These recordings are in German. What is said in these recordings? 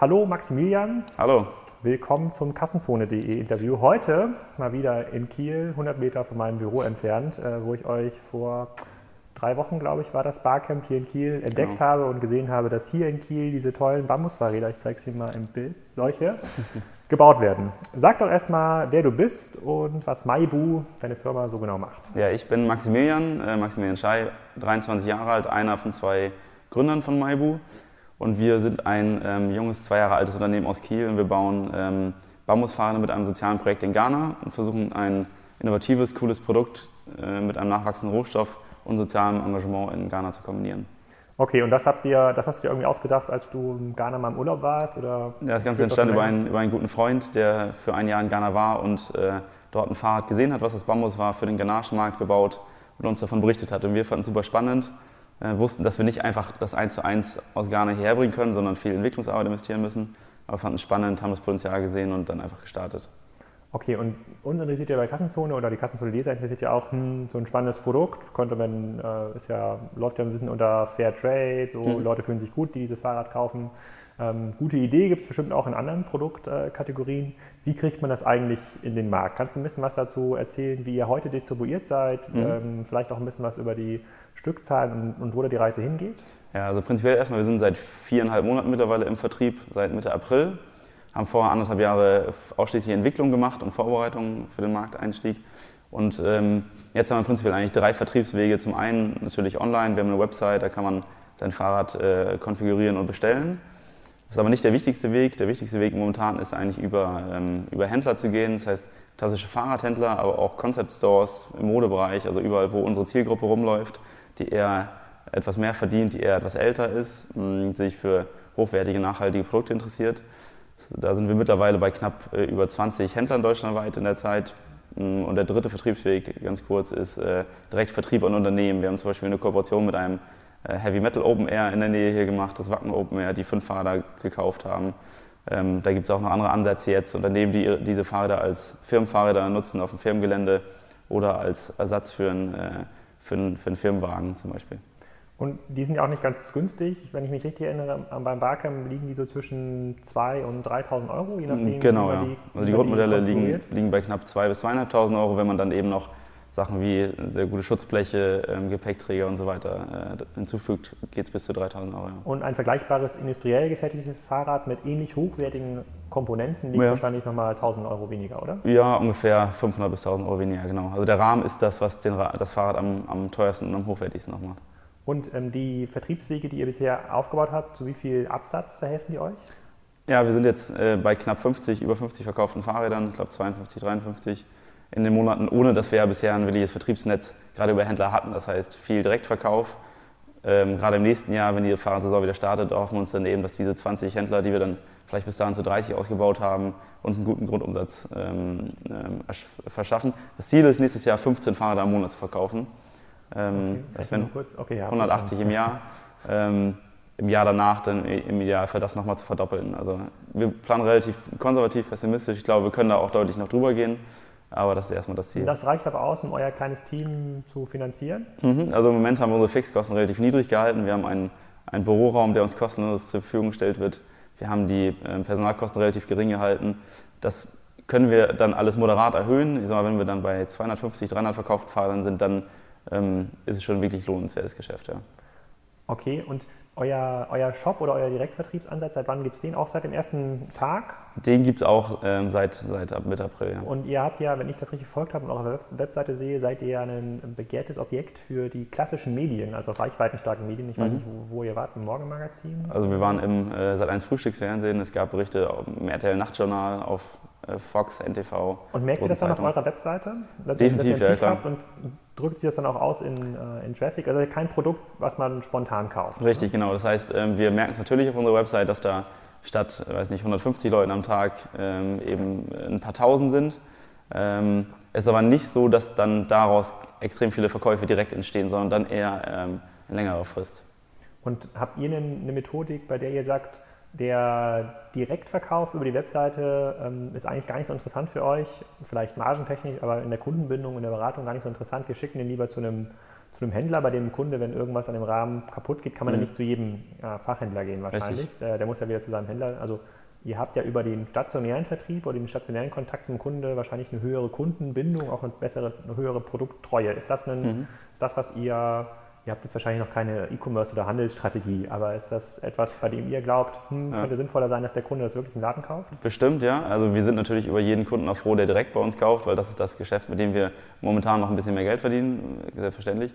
Hallo Maximilian. Hallo. Willkommen zum Kassenzone.de Interview. Heute mal wieder in Kiel, 100 Meter von meinem Büro entfernt, äh, wo ich euch vor drei Wochen, glaube ich, war das Barcamp hier in Kiel entdeckt genau. habe und gesehen habe, dass hier in Kiel diese tollen Bambusfahrräder, ich zeige es Ihnen mal im Bild, solche, gebaut werden. Sag doch erstmal, wer du bist und was Maibu, deine Firma, so genau macht. Ja, ich bin Maximilian, äh, Maximilian Schei, 23 Jahre alt, einer von zwei Gründern von Maibu. Und wir sind ein ähm, junges, zwei Jahre altes Unternehmen aus Kiel und wir bauen ähm, Bambusfahrräder mit einem sozialen Projekt in Ghana und versuchen ein innovatives, cooles Produkt äh, mit einem nachwachsenden Rohstoff und sozialem Engagement in Ghana zu kombinieren. Okay, und das habt ihr, das hast du dir irgendwie ausgedacht, als du in Ghana mal im Urlaub warst? Oder ja, das Ganze entstand über einen, über einen guten Freund, der für ein Jahr in Ghana war und äh, dort ein Fahrrad gesehen hat, was das Bambus war, für den ghanaischen Markt gebaut und uns davon berichtet hat. Und wir fanden es super spannend, äh, wussten, dass wir nicht einfach das eins zu eins aus Ghana hierher bringen können, sondern viel Entwicklungsarbeit investieren müssen. Aber fanden es spannend, haben das Potenzial gesehen und dann einfach gestartet. Okay, und uns interessiert ja bei Kassenzone oder die Kassenzone Leser interessiert ja auch hm, so ein spannendes Produkt. Konnte man, äh, ist ja, läuft ja ein bisschen unter Fair Trade, so mhm. Leute fühlen sich gut, die dieses Fahrrad kaufen. Ähm, gute Idee gibt es bestimmt auch in anderen Produktkategorien. Wie kriegt man das eigentlich in den Markt? Kannst du ein bisschen was dazu erzählen, wie ihr heute distribuiert seid? Mhm. Ähm, vielleicht auch ein bisschen was über die Stückzahlen und, und wo da die Reise hingeht? Ja, also prinzipiell erstmal, wir sind seit viereinhalb Monaten mittlerweile im Vertrieb, seit Mitte April haben vorher anderthalb Jahre ausschließlich Entwicklung gemacht und Vorbereitungen für den Markteinstieg. Und ähm, jetzt haben wir prinzipiell eigentlich drei Vertriebswege. Zum einen natürlich online, wir haben eine Website, da kann man sein Fahrrad äh, konfigurieren und bestellen. Das ist aber nicht der wichtigste Weg. Der wichtigste Weg momentan ist eigentlich über, ähm, über Händler zu gehen. Das heißt klassische Fahrradhändler, aber auch Concept Stores im Modebereich, also überall, wo unsere Zielgruppe rumläuft, die eher etwas mehr verdient, die eher etwas älter ist, mh, sich für hochwertige, nachhaltige Produkte interessiert. Da sind wir mittlerweile bei knapp äh, über 20 Händlern deutschlandweit in der Zeit. Mm, und der dritte Vertriebsweg, ganz kurz, ist äh, Direktvertrieb an Unternehmen. Wir haben zum Beispiel eine Kooperation mit einem Heavy Metal Open Air in der Nähe hier gemacht, das Wacken Open Air, die fünf Fahrräder gekauft haben. Ähm, da gibt es auch noch andere Ansätze jetzt. Unternehmen, die diese Fahrräder als Firmenfahrräder nutzen auf dem Firmengelände oder als Ersatz für einen, für einen, für einen Firmenwagen zum Beispiel. Und die sind ja auch nicht ganz günstig. Wenn ich mich richtig erinnere, beim Barcamp liegen die so zwischen 2.000 und 3.000 Euro, je nachdem. Genau, ja. Die, also die Grundmodelle die liegen, liegen bei knapp 2.000 bis 2.500 Euro, wenn man dann eben noch Sachen wie sehr gute Schutzbleche, ähm, Gepäckträger und so weiter äh, hinzufügt, geht es bis zu 3.000 Euro. Ja. Und ein vergleichbares industriell gefertigtes Fahrrad mit ähnlich hochwertigen Komponenten liegt ja. wahrscheinlich nochmal 1.000 Euro weniger, oder? Ja, ungefähr 500 bis 1.000 Euro weniger, genau. Also der Rahmen ist das, was das Fahrrad am, am teuersten und am hochwertigsten noch macht. Und ähm, die Vertriebswege, die ihr bisher aufgebaut habt, zu wie viel Absatz verhelfen die euch? Ja, wir sind jetzt äh, bei knapp 50, über 50 verkauften Fahrrädern, ich glaube 52, 53 in den Monaten, ohne dass wir ja bisher ein wirkliches Vertriebsnetz gerade über Händler hatten. Das heißt, viel Direktverkauf. Ähm, gerade im nächsten Jahr, wenn die Fahrradsaison wieder startet, hoffen wir uns dann eben, dass diese 20 Händler, die wir dann vielleicht bis dahin zu 30 ausgebaut haben, uns einen guten Grundumsatz ähm, ähm, verschaffen. Das Ziel ist, nächstes Jahr 15 Fahrräder am Monat zu verkaufen. Ähm, okay, das wären okay, ja, 180 im Jahr. Ähm, Im Jahr danach dann im Idealfall das nochmal zu verdoppeln. Also wir planen relativ konservativ pessimistisch. Ich glaube, wir können da auch deutlich noch drüber gehen. Aber das ist erstmal das Ziel. Das reicht aber aus, um euer kleines Team zu finanzieren? Mhm, also im Moment haben wir unsere Fixkosten relativ niedrig gehalten. Wir haben einen, einen Büroraum, der uns kostenlos zur Verfügung gestellt wird. Wir haben die äh, Personalkosten relativ gering gehalten. Das können wir dann alles moderat erhöhen. Ich sag mal, wenn wir dann bei 250, 300 verkauften Fahrern sind, dann ähm, ist es schon wirklich lohnenswertes Geschäft. Ja. Okay, und euer, euer Shop oder euer Direktvertriebsansatz, seit wann gibt es den? Auch seit dem ersten Tag? Den gibt es auch ähm, seit, seit Mitte April. Ja. Und ihr habt ja, wenn ich das richtig verfolgt habe und auf eurer Webseite sehe, seid ihr ja ein begehrtes Objekt für die klassischen Medien, also reichweitenstarken Medien. Ich weiß mhm. nicht, wo, wo, ihr wart, im Morgenmagazin? Also wir waren im äh, seit 1 Frühstücksfernsehen, es gab Berichte im RTL Nachtjournal, auf äh, Fox, NTV. Und merkt ihr das dann auf eurer Webseite? Dass Definitiv, ihr, dass ihr ja klar. Drückt sich das dann auch aus in, äh, in Traffic? Also kein Produkt, was man spontan kauft. Richtig, genau. Das heißt, ähm, wir merken es natürlich auf unserer Website, dass da statt, weiß nicht, 150 Leuten am Tag ähm, eben ein paar Tausend sind. Ähm, es ist aber nicht so, dass dann daraus extrem viele Verkäufe direkt entstehen, sondern dann eher in längerer Frist. Und habt ihr eine Methodik, bei der ihr sagt, der Direktverkauf über die Webseite ähm, ist eigentlich gar nicht so interessant für euch, vielleicht margentechnisch, aber in der Kundenbindung, in der Beratung gar nicht so interessant. Wir schicken den lieber zu einem, zu einem Händler, bei dem Kunde, wenn irgendwas an dem Rahmen kaputt geht, kann man Mhm. ja nicht zu jedem äh, Fachhändler gehen wahrscheinlich. Der, der muss ja wieder zu seinem Händler. Also ihr habt ja über den stationären Vertrieb oder den stationären Kontakt zum Kunde wahrscheinlich eine höhere Kundenbindung, auch eine bessere, eine höhere Produkttreue. Ist das, ein, Mhm. ist das was ihr, ihr habt jetzt wahrscheinlich noch keine E-Commerce oder Handelsstrategie, aber ist das etwas, bei dem ihr glaubt, hm, Ja. könnte sinnvoller sein, dass der Kunde das wirklich im Laden kauft? Bestimmt, ja. Also wir sind natürlich über jeden Kunden auch froh, der direkt bei uns kauft, weil das ist das Geschäft, mit dem wir momentan noch ein bisschen mehr Geld verdienen, selbstverständlich.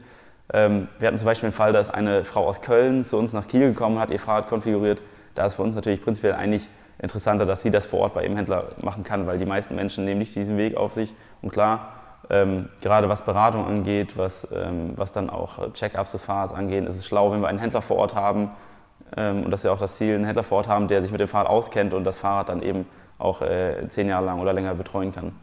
Ähm, wir hatten zum Beispiel den Fall, dass eine Frau aus Köln zu uns nach Kiel gekommen hat, ihr Fahrrad konfiguriert. Da ist für uns natürlich prinzipiell eigentlich interessanter, dass sie das vor Ort bei ihrem Händler machen kann, weil die meisten Menschen nehmen nicht diesen Weg auf sich. Und klar, ähm, gerade was Beratung angeht, was, ähm, was dann auch Check-ups des Fahrrads angeht, ist es schlau, wenn wir einen Händler vor Ort haben, ähm, und das ist ja auch das Ziel, einen Händler vor Ort haben, der sich mit dem Fahrrad auskennt und das Fahrrad dann eben auch äh, zehn Jahre lang oder länger betreuen kann.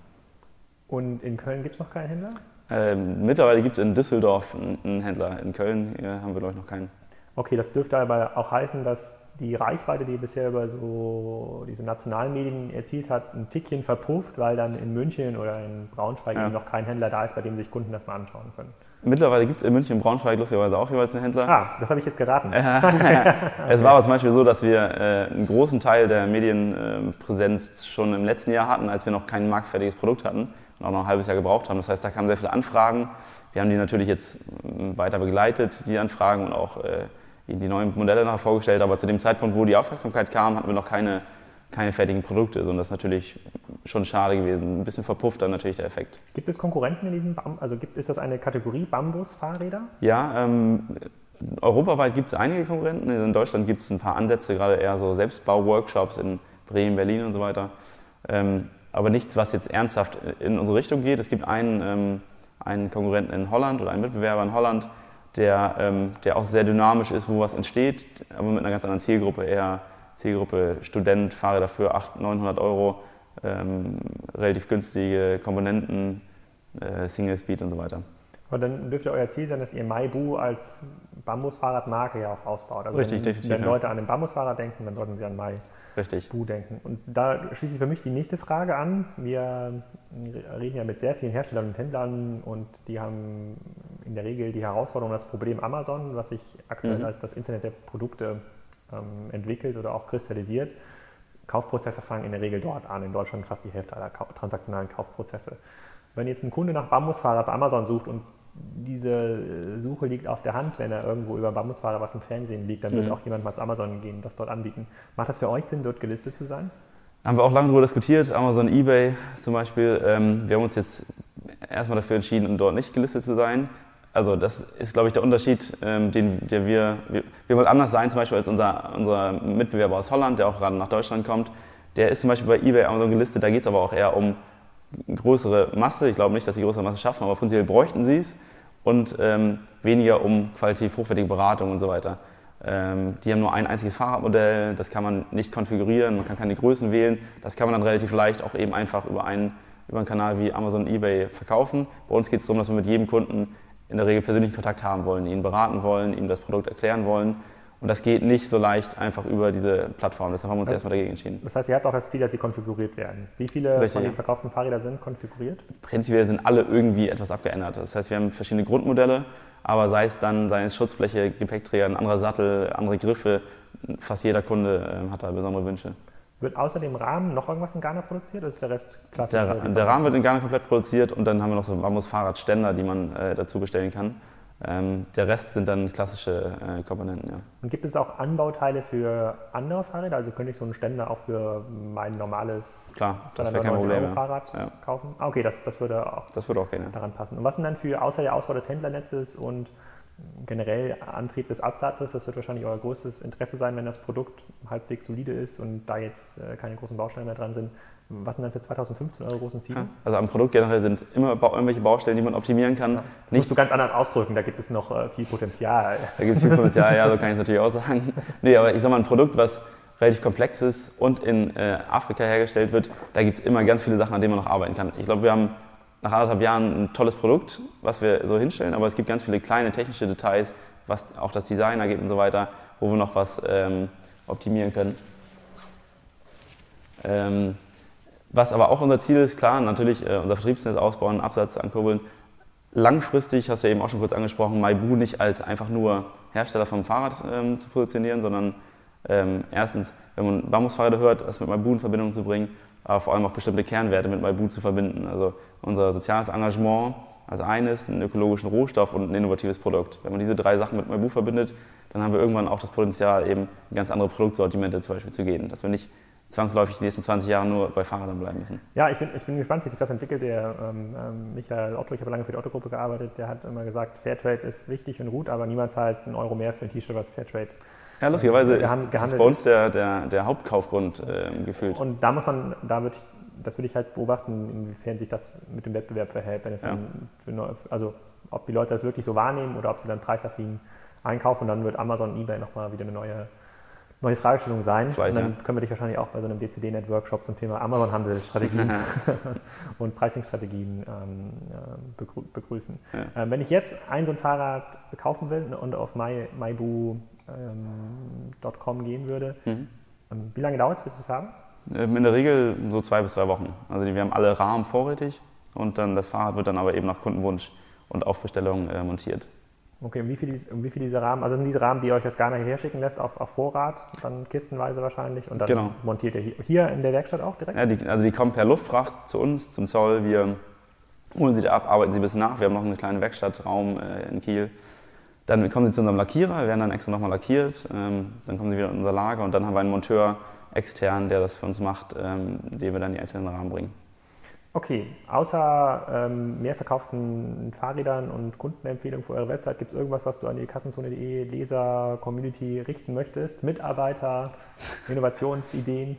Und in Köln gibt es noch keinen Händler? Ähm, mittlerweile gibt es in Düsseldorf einen, Händler. In Köln haben wir, glaube ich, noch keinen. Okay, das dürfte aber auch heißen, dass die Reichweite, die ihr bisher über so diese nationalen Medien erzielt hat, ein Tickchen verpufft, weil dann in München oder in Braunschweig Ja. eben noch kein Händler da ist, bei dem sich Kunden das mal anschauen können. Mittlerweile gibt es in München und Braunschweig lustigerweise auch jeweils einen Händler. Ah, das habe ich jetzt geraten. Es war aber zum Beispiel so, dass wir äh, einen großen Teil der Medienpräsenz schon im letzten Jahr hatten, als wir noch kein marktfertiges Produkt hatten und auch noch ein halbes Jahr gebraucht haben. Das heißt, da kamen sehr viele Anfragen. Wir haben die natürlich jetzt ähm, weiter begleitet, die Anfragen und auch äh, die neuen Modelle nachher vorgestellt. Aber zu dem Zeitpunkt, wo die Aufmerksamkeit kam, hatten wir noch keine, keine fertigen Produkte. Und das ist natürlich schon schade gewesen. Ein bisschen verpufft dann natürlich der Effekt. Gibt es Konkurrenten in diesem Bam also gibt, ist das eine Kategorie Bambus-Fahrräder? Ja, ähm, europaweit gibt es einige Konkurrenten. In Deutschland gibt es ein paar Ansätze, gerade eher so Selbstbau-Workshops in Bremen, Berlin und so weiter. Ähm, aber nichts, was jetzt ernsthaft in unsere Richtung geht. Es gibt einen, ähm, einen Konkurrenten in Holland oder einen Mitbewerber in Holland, der, ähm, der auch sehr dynamisch ist, wo was entsteht, aber mit einer ganz anderen Zielgruppe, eher Zielgruppe Student, Fahrräder für 800, 900 Euro, ähm, relativ günstige Komponenten, äh, Single Speed und so weiter. Und dann dürfte euer Ziel sein, dass ihr Maibu als Bambusfahrradmarke ja auch ausbaut. Also Richtig, wenn, definitiv, Wenn ja. Leute an den Bambusfahrrad denken, dann sollten sie an Maibu Richtig. denken. Und da schließe ich für mich die nächste Frage an. Wir reden ja mit sehr vielen Herstellern und Händlern und die haben in der Regel die Herausforderung, das Problem Amazon, was sich aktuell Mhm. als das Internet der Produkte ähm, entwickelt oder auch kristallisiert. Kaufprozesse fangen in der Regel dort an. In Deutschland fast die Hälfte aller Kau transaktionalen Kaufprozesse. Wenn jetzt ein Kunde nach Bambusfahrrad bei Amazon sucht und diese äh, Suche liegt auf der Hand, wenn er irgendwo über Bambusfahrrad was im Fernsehen liegt, dann wird Mhm. auch jemand mal zu Amazon gehen und das dort anbieten. Macht das für euch Sinn, dort gelistet zu sein? Haben wir auch lange darüber diskutiert, Amazon, Ebay zum Beispiel. Ähm, wir haben uns jetzt erstmal dafür entschieden, dort nicht gelistet zu sein. Also das ist, glaube ich, der Unterschied, ähm, den der wir, wir, wir wollen anders sein, zum Beispiel als unser, unser Mitbewerber aus Holland, der auch gerade nach Deutschland kommt. Der ist zum Beispiel bei Ebay, Amazon gelistet, da geht es aber auch eher um größere Masse. Ich glaube nicht, dass sie größere Masse schaffen, aber prinzipiell bräuchten sie es. Und ähm, weniger um qualitativ hochwertige Beratung und so weiter. Ähm, die haben nur ein einziges Fahrradmodell, das kann man nicht konfigurieren, man kann keine Größen wählen. Das kann man dann relativ leicht auch eben einfach über einen, über einen Kanal wie Amazon, Ebay verkaufen. Bei uns geht es darum, dass wir mit jedem Kunden in der Regel persönlichen Kontakt haben wollen, ihn beraten wollen, ihm das Produkt erklären wollen. Und das geht nicht so leicht einfach über diese Plattform. Deshalb haben wir uns Ja. erstmal dagegen entschieden. Das heißt, ihr habt auch das Ziel, dass sie konfiguriert werden. Wie viele Richtig, von den verkauften Fahrrädern sind konfiguriert? Prinzipiell sind alle irgendwie etwas abgeändert. Das heißt, wir haben verschiedene Grundmodelle, aber sei es dann, sei es Schutzbleche, Gepäckträger, ein anderer Sattel, andere Griffe, fast jeder Kunde ähm, hat da besondere Wünsche. Wird außer dem Rahmen noch irgendwas in Ghana produziert oder ist der Rest klassisch? Der, der Rahmen wird in Ghana komplett produziert und dann haben wir noch so Bambus-Fahrradständer, die man äh, dazu bestellen kann. Ähm, der Rest sind dann klassische äh, Komponenten, ja. Und gibt es auch Anbauteile für andere Fahrräder? Also könnte ich so einen Ständer auch für mein normales Klar, das kein 299 Problem. Fahrrad Ja. kaufen? Ah, okay, das, das würde auch Das würde auch gehen, ja. daran passen. Und was sind dann für, außer der Ausbau des Händlernetzes und generell Antrieb des Absatzes, das wird wahrscheinlich euer größtes Interesse sein, wenn das Produkt halbwegs solide ist und da jetzt äh, keine großen Bausteine mehr dran sind. Was sind dann für 2015 eure großen Ziele? Ja. Also am Produkt generell sind immer irgendwelche Baustellen, die man optimieren kann. Das musst Nichts du ganz anders ausdrücken, da gibt es noch äh, viel Potenzial. Da gibt es viel Potenzial, ja, so kann ich es natürlich auch sagen. Nee, aber ich sag mal, ein Produkt, was relativ komplex ist und in äh, Afrika hergestellt wird, da gibt es immer ganz viele Sachen, an denen man noch arbeiten kann. Ich glaube, wir haben nach anderthalb Jahren ein tolles Produkt, was wir so hinstellen, aber es gibt ganz viele kleine technische Details, was auch das Design angeht und so weiter, wo wir noch was ähm, optimieren können. Ähm, was aber auch unser Ziel ist, klar, natürlich äh, unser Vertriebsnetz ausbauen, Absatz ankurbeln, langfristig, hast du ja eben auch schon kurz angesprochen, Maibu nicht als einfach nur Hersteller vom Fahrrad ähm, zu positionieren, sondern ähm, erstens, wenn man Bambusfahrräder hört, das mit Maibu in Verbindung zu bringen, aber vor allem auch bestimmte Kernwerte mit Maibu zu verbinden. Also unser soziales Engagement als eines, einen ökologischen Rohstoff und ein innovatives Produkt. Wenn man diese drei Sachen mit Maibu verbindet, dann haben wir irgendwann auch das Potenzial, eben ganz andere Produktsortimente zum Beispiel zu gehen. Dass wir nicht zwangsläufig die nächsten 20 Jahre nur bei Fahrrädern bleiben müssen. Ja, ich bin, ich bin gespannt, wie sich das entwickelt. Der ähm, ähm Michael Otto, ich habe lange für die Otto-Gruppe gearbeitet, der hat immer gesagt, Fairtrade ist wichtig und gut, aber niemand zahlt einen Euro mehr für ein T-Shirt, was Fairtrade ja, lustigerweise ist, ist das bei uns der, der, der Hauptkaufgrund äh, gefühlt. Und da muss man, da würde ich, das würde ich halt beobachten, inwiefern sich das mit dem Wettbewerb verhält. Wenn es ja. dann, also ob die Leute das wirklich so wahrnehmen oder ob sie dann preisaffin einkaufen und dann wird Amazon, Ebay nochmal wieder eine neue neue Fragestellung sein. Vielleicht, und dann können wir dich wahrscheinlich auch bei so einem DCD-Net-Workshop zum Thema Amazon-Handelsstrategien und Pricing-Strategien ähm, begrü begrüßen. Ja. Ähm, wenn ich jetzt ein so ein Fahrrad kaufen will und auf my, ähm, gehen würde, mhm. Ähm, wie lange dauert es, bis Sie es haben? Ähm, in der Regel so zwei bis drei Wochen. Also wir haben alle Rahmen vorrätig und dann das Fahrrad wird dann aber eben nach Kundenwunsch und Aufbestellung äh, montiert. Okay, und wie viele wie viel diese Rahmen, also sind diese Rahmen, die ihr euch das gar nicht herschicken lässt, auf, auf Vorrat, dann kistenweise wahrscheinlich und dann genau. montiert ihr hier in der Werkstatt auch direkt? Ja, die, also die kommen per Luftfracht zu uns, zum Zoll, wir holen sie da ab, arbeiten sie bis nach, wir haben noch einen kleinen Werkstattraum äh, in Kiel. Dann kommen sie zu unserem Lackierer, werden dann extra nochmal lackiert, ähm, dann kommen sie wieder in unser Lager und dann haben wir einen Monteur extern, der das für uns macht, ähm, den wir dann die einzelnen Rahmen bringen. Okay, außer ähm, mehr verkauften Fahrrädern und Kundenempfehlungen für eure Website, gibt es irgendwas, was du an die Kassenzone.de Leser-Community richten möchtest? Mitarbeiter, Innovationsideen?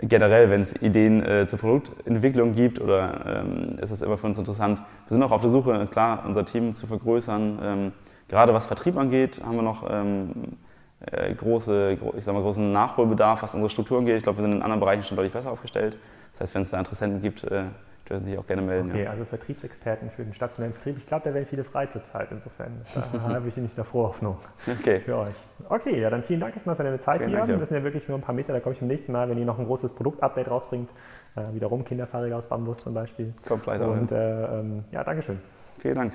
Generell, wenn es Ideen äh, zur Produktentwicklung gibt, oder ähm, ist es immer für uns interessant. Wir sind auch auf der Suche, klar, unser Team zu vergrößern. Ähm, gerade was Vertrieb angeht, haben wir noch ähm, äh, große, ich sag mal, großen Nachholbedarf, was unsere Strukturen geht. Ich glaube, wir sind in anderen Bereichen schon deutlich besser aufgestellt. Das heißt, wenn es da Interessenten gibt, äh, dürfen Sie sich auch gerne melden. Okay, ja. also Vertriebsexperten für den stationären Vertrieb. Ich glaube, da werden viele frei zurzeit. Insofern da habe ich nicht der Hoffnung okay. für euch. Okay, ja, dann vielen Dank erstmal für deine Zeit vielen hier. Dank, ja. Wir sind ja wirklich nur ein paar Meter. Da komme ich beim nächsten Mal, wenn ihr noch ein großes Produktupdate rausbringt. Äh, wiederum Kinderfahrräder aus Bambus zum Beispiel. Kommt auch. Und äh, ähm, ja, Dankeschön. Vielen Dank.